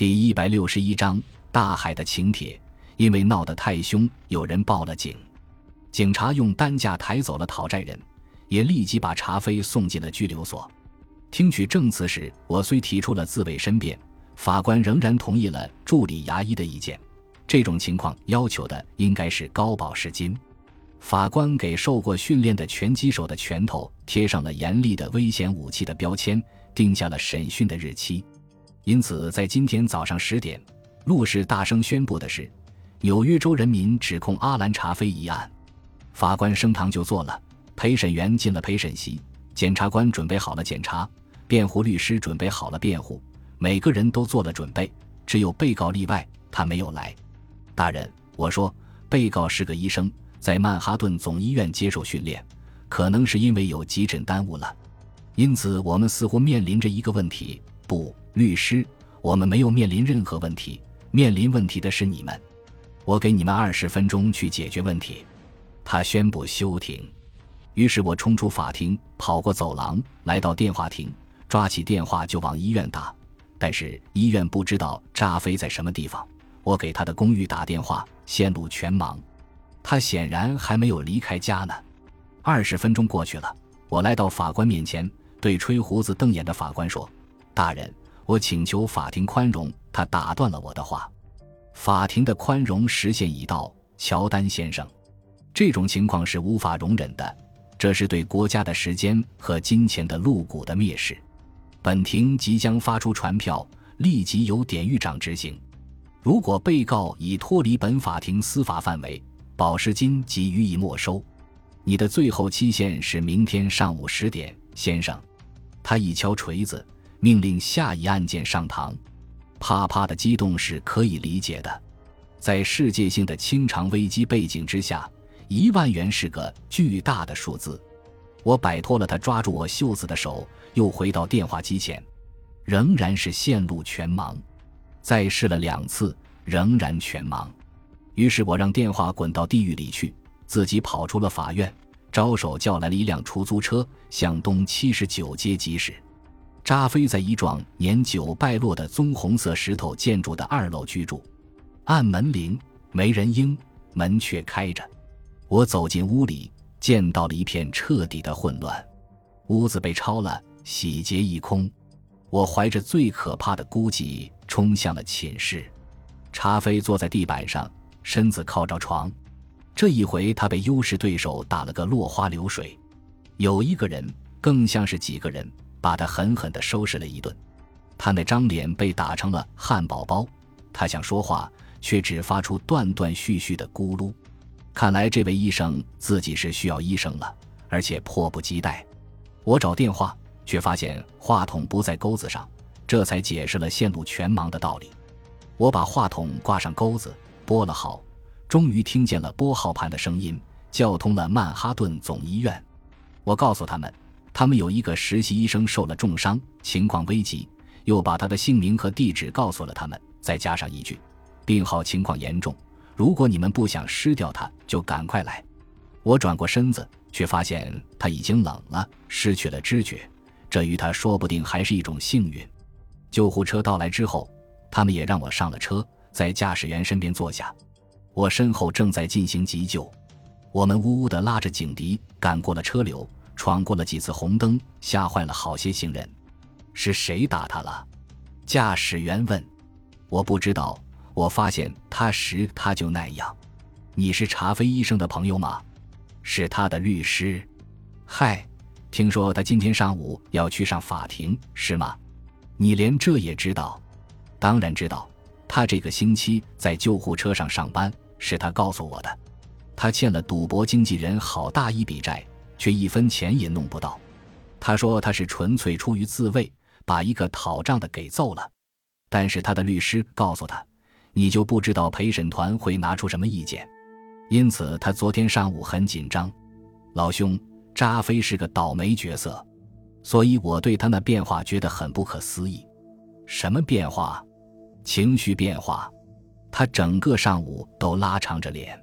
第一百六十一章大海的请帖。因为闹得太凶，有人报了警。警察用担架抬走了讨债人，也立即把查飞送进了拘留所。听取证词时，我虽提出了自卫申辩，法官仍然同意了助理牙医的意见。这种情况要求的应该是高保释金。法官给受过训练的拳击手的拳头贴上了严厉的危险武器的标签，定下了审讯的日期。因此，在今天早上十点，陆氏大声宣布的是。纽约州人民指控阿兰·查菲一案，法官升堂就坐了，陪审员进了陪审席，检察官准备好了检查，辩护律师准备好了辩护，每个人都做了准备，只有被告例外，他没有来。大人，我说，被告是个医生，在曼哈顿总医院接受训练，可能是因为有急诊耽误了，因此我们似乎面临着一个问题。不，律师，我们没有面临任何问题，面临问题的是你们。我给你们二十分钟去解决问题。他宣布休庭。于是我冲出法庭，跑过走廊，来到电话亭，抓起电话就往医院打。但是医院不知道扎飞在什么地方。我给他的公寓打电话，线路全忙。他显然还没有离开家呢。二十分钟过去了，我来到法官面前，对吹胡子瞪眼的法官说：“大人，我请求法庭宽容。”他打断了我的话。法庭的宽容时限已到，乔丹先生，这种情况是无法容忍的，这是对国家的时间和金钱的露骨的蔑视。本庭即将发出传票，立即由典狱长执行。如果被告已脱离本法庭司法范围，保释金即予以没收。你的最后期限是明天上午十点，先生。他一敲锤子，命令下一案件上堂。啪啪的激动是可以理解的，在世界性的清偿危机背景之下，一万元是个巨大的数字。我摆脱了他抓住我袖子的手，又回到电话机前，仍然是线路全盲。再试了两次，仍然全盲。于是我让电话滚到地狱里去，自己跑出了法院，招手叫来了一辆出租车，向东七十九街疾驶。扎飞在一幢年久败落的棕红色石头建筑的二楼居住，按门铃没人应，门却开着。我走进屋里，见到了一片彻底的混乱，屋子被抄了，洗劫一空。我怀着最可怕的孤寂冲向了寝室。查菲坐在地板上，身子靠着床。这一回他被优势对手打了个落花流水。有一个人，更像是几个人。把他狠狠地收拾了一顿，他那张脸被打成了汉堡包。他想说话，却只发出断断续续的咕噜。看来这位医生自己是需要医生了，而且迫不及待。我找电话，却发现话筒不在钩子上，这才解释了线路全盲的道理。我把话筒挂上钩子，拨了号，终于听见了拨号盘的声音，叫通了曼哈顿总医院。我告诉他们。他们有一个实习医生受了重伤，情况危急，又把他的姓名和地址告诉了他们，再加上一句：“病号情况严重，如果你们不想失掉他，就赶快来。”我转过身子，却发现他已经冷了，失去了知觉。这与他说不定还是一种幸运。救护车到来之后，他们也让我上了车，在驾驶员身边坐下。我身后正在进行急救，我们呜呜地拉着警笛赶过了车流。闯过了几次红灯，吓坏了好些行人。是谁打他了？驾驶员问。我不知道。我发现他时他就那样。你是查菲医生的朋友吗？是他的律师。嗨，听说他今天上午要去上法庭，是吗？你连这也知道？当然知道。他这个星期在救护车上上班，是他告诉我的。他欠了赌博经纪人好大一笔债。却一分钱也弄不到。他说他是纯粹出于自卫，把一个讨账的给揍了。但是他的律师告诉他，你就不知道陪审团会拿出什么意见。因此他昨天上午很紧张。老兄，扎菲是个倒霉角色，所以我对他那变化觉得很不可思议。什么变化？情绪变化。他整个上午都拉长着脸，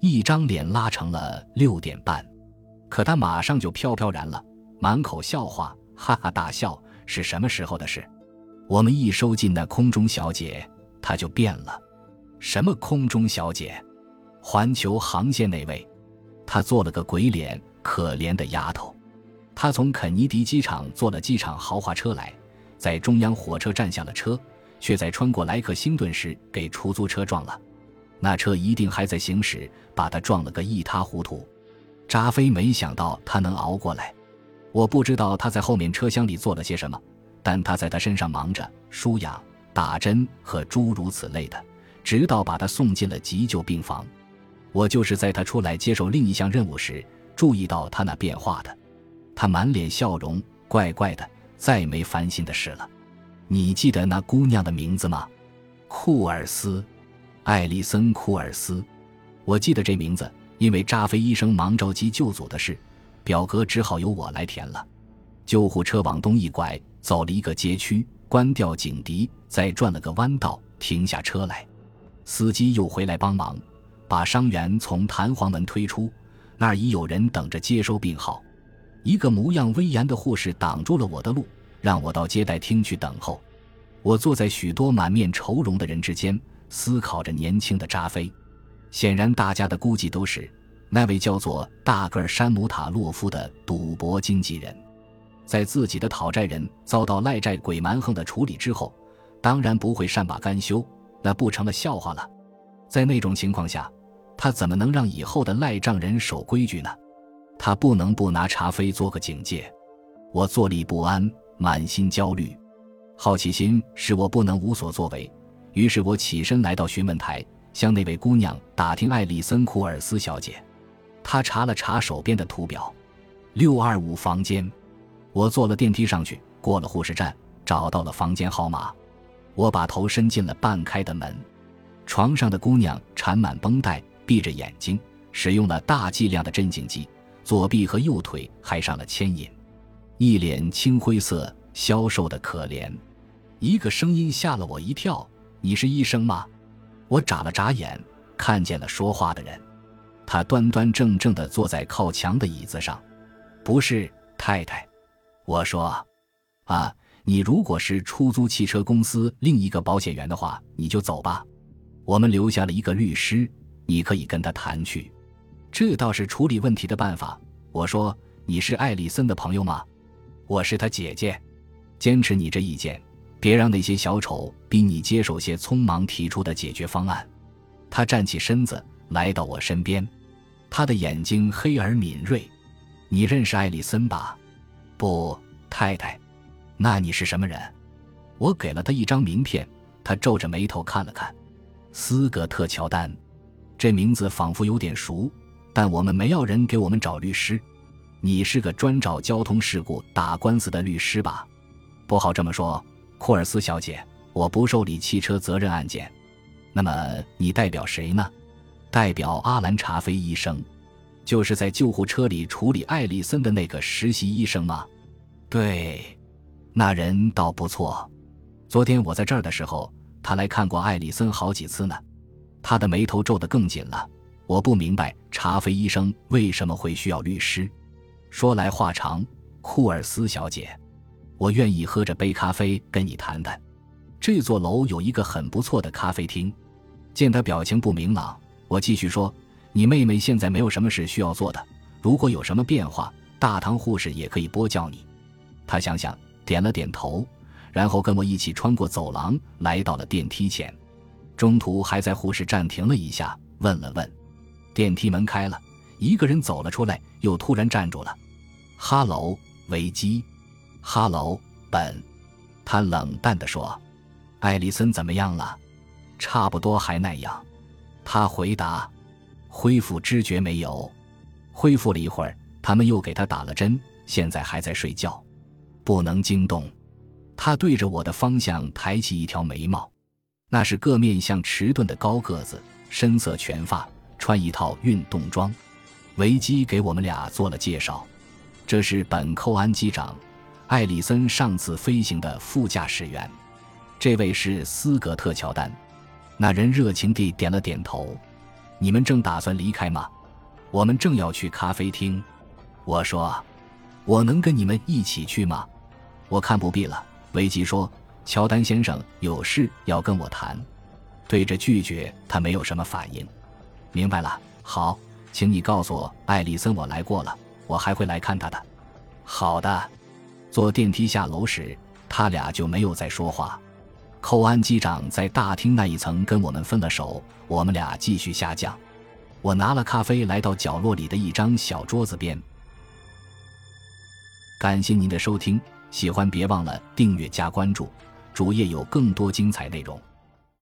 一张脸拉成了六点半。可他马上就飘飘然了，满口笑话，哈哈大笑。是什么时候的事？我们一收进那空中小姐，她就变了。什么空中小姐？环球航线那位？她做了个鬼脸，可怜的丫头。她从肯尼迪机场坐了机场豪华车来，在中央火车站下了车，却在穿过莱克星顿时给出租车撞了。那车一定还在行驶，把她撞了个一塌糊涂。扎菲没想到他能熬过来。我不知道他在后面车厢里做了些什么，但他在他身上忙着输氧、打针和诸如此类的。直到把他送进了急救病房，我就是在他出来接受另一项任务时注意到他那变化的。他满脸笑容，怪怪的，再没烦心的事了。你记得那姑娘的名字吗？库尔斯，艾丽森·库尔斯。我记得这名字，因为扎菲医生忙着急救组的事，表格只好由我来填了。救护车往东一拐，走了一个街区，关掉警笛，再转了个弯道，停下车来。司机又回来帮忙，把伤员从弹簧门推出，那儿已有人等着接收病号。一个模样威严的护士挡住了我的路，让我到接待厅去等候。我坐在许多满面愁容的人之间，思考着年轻的扎菲。显然，大家的估计都是那位叫做大个儿山姆塔洛夫的赌博经纪人，在自己的讨债人遭到赖债鬼蛮横的处理之后，当然不会善罢甘休。那不成了笑话了，在那种情况下，他怎么能让以后的赖账人守规矩呢？他不能不拿查菲做个警戒。我坐立不安，满心焦虑，好奇心使我不能无所作为。于是我起身来到询问台，向那位姑娘打听艾丽森·库尔斯小姐。她查了查手边的图表，六二五房间。我坐了电梯上去，过了护士站，找到了房间号码。我把头伸进了半开的门，床上的姑娘缠满绷带，闭着眼睛，使用了大剂量的镇静剂，左臂和右腿还上了牵引，一脸青灰色，消瘦的可怜。一个声音吓了我一跳：“你是医生吗？”我眨了眨眼，看见了说话的人，他端端正正地坐在靠墙的椅子上。“不是，太太。”我说，“啊。”你如果是出租汽车公司另一个保险员的话，你就走吧。我们留下了一个律师，你可以跟他谈去。这倒是处理问题的办法。我说：“你是艾丽森的朋友吗？”我是他姐姐。坚持你这意见，别让那些小丑逼你接受些匆忙提出的解决方案。他站起身子，来到我身边，他的眼睛黑而敏锐。你认识艾丽森吧？不，太太。那你是什么人？我给了他一张名片，他皱着眉头看了看。斯格特乔丹，这名字仿佛有点熟，但我们没要人给我们找律师。你是个专找交通事故打官司的律师吧？不好这么说，库尔斯小姐，我不受理汽车责任案件。那么你代表谁呢？代表阿兰查菲医生，就是在救护车里处理艾丽森的那个实习医生吗？对。那人倒不错，昨天我在这儿的时候，他来看过艾丽森好几次呢。他的眉头皱得更紧了。我不明白查菲医生为什么会需要律师。说来话长，库尔斯小姐，我愿意喝着杯咖啡跟你谈谈。这座楼有一个很不错的咖啡厅。见他表情不明朗，我继续说：“你妹妹现在没有什么事需要做的，如果有什么变化，大堂护士也可以拨叫你。”他想想。点了点头，然后跟我一起穿过走廊，来到了电梯前。中途还在护士站停了一下，问了问。电梯门开了，一个人走了出来，又突然站住了。哈喽，维基。哈喽，本。他冷淡地说：“艾丽森怎么样了？差不多还那样。”他回答：“恢复知觉没有？恢复了一会儿，他们又给他打了针，现在还在睡觉。”不能惊动，他对着我的方向抬起一条眉毛，那是个面相迟钝的高个子，深色全发，穿一套运动装。维基给我们俩做了介绍，这是本寇安机长，艾里森上次飞行的副驾驶员，这位是斯格特乔丹。那人热情地点了点头。你们正打算离开吗？我们正要去咖啡厅。我说，我能跟你们一起去吗？我看不必了，维吉说：“乔丹先生有事要跟我谈。对着拒绝，他没有什么反应。明白了，好，请你告诉我，艾里森，我来过了，我还会来看他的。好的。坐电梯下楼时，他俩就没有再说话。寇安机长在大厅那一层跟我们分了手，我们俩继续下降。我拿了咖啡，来到角落里的一张小桌子边。感谢您的收听，喜欢别忘了订阅加关注，主页有更多精彩内容。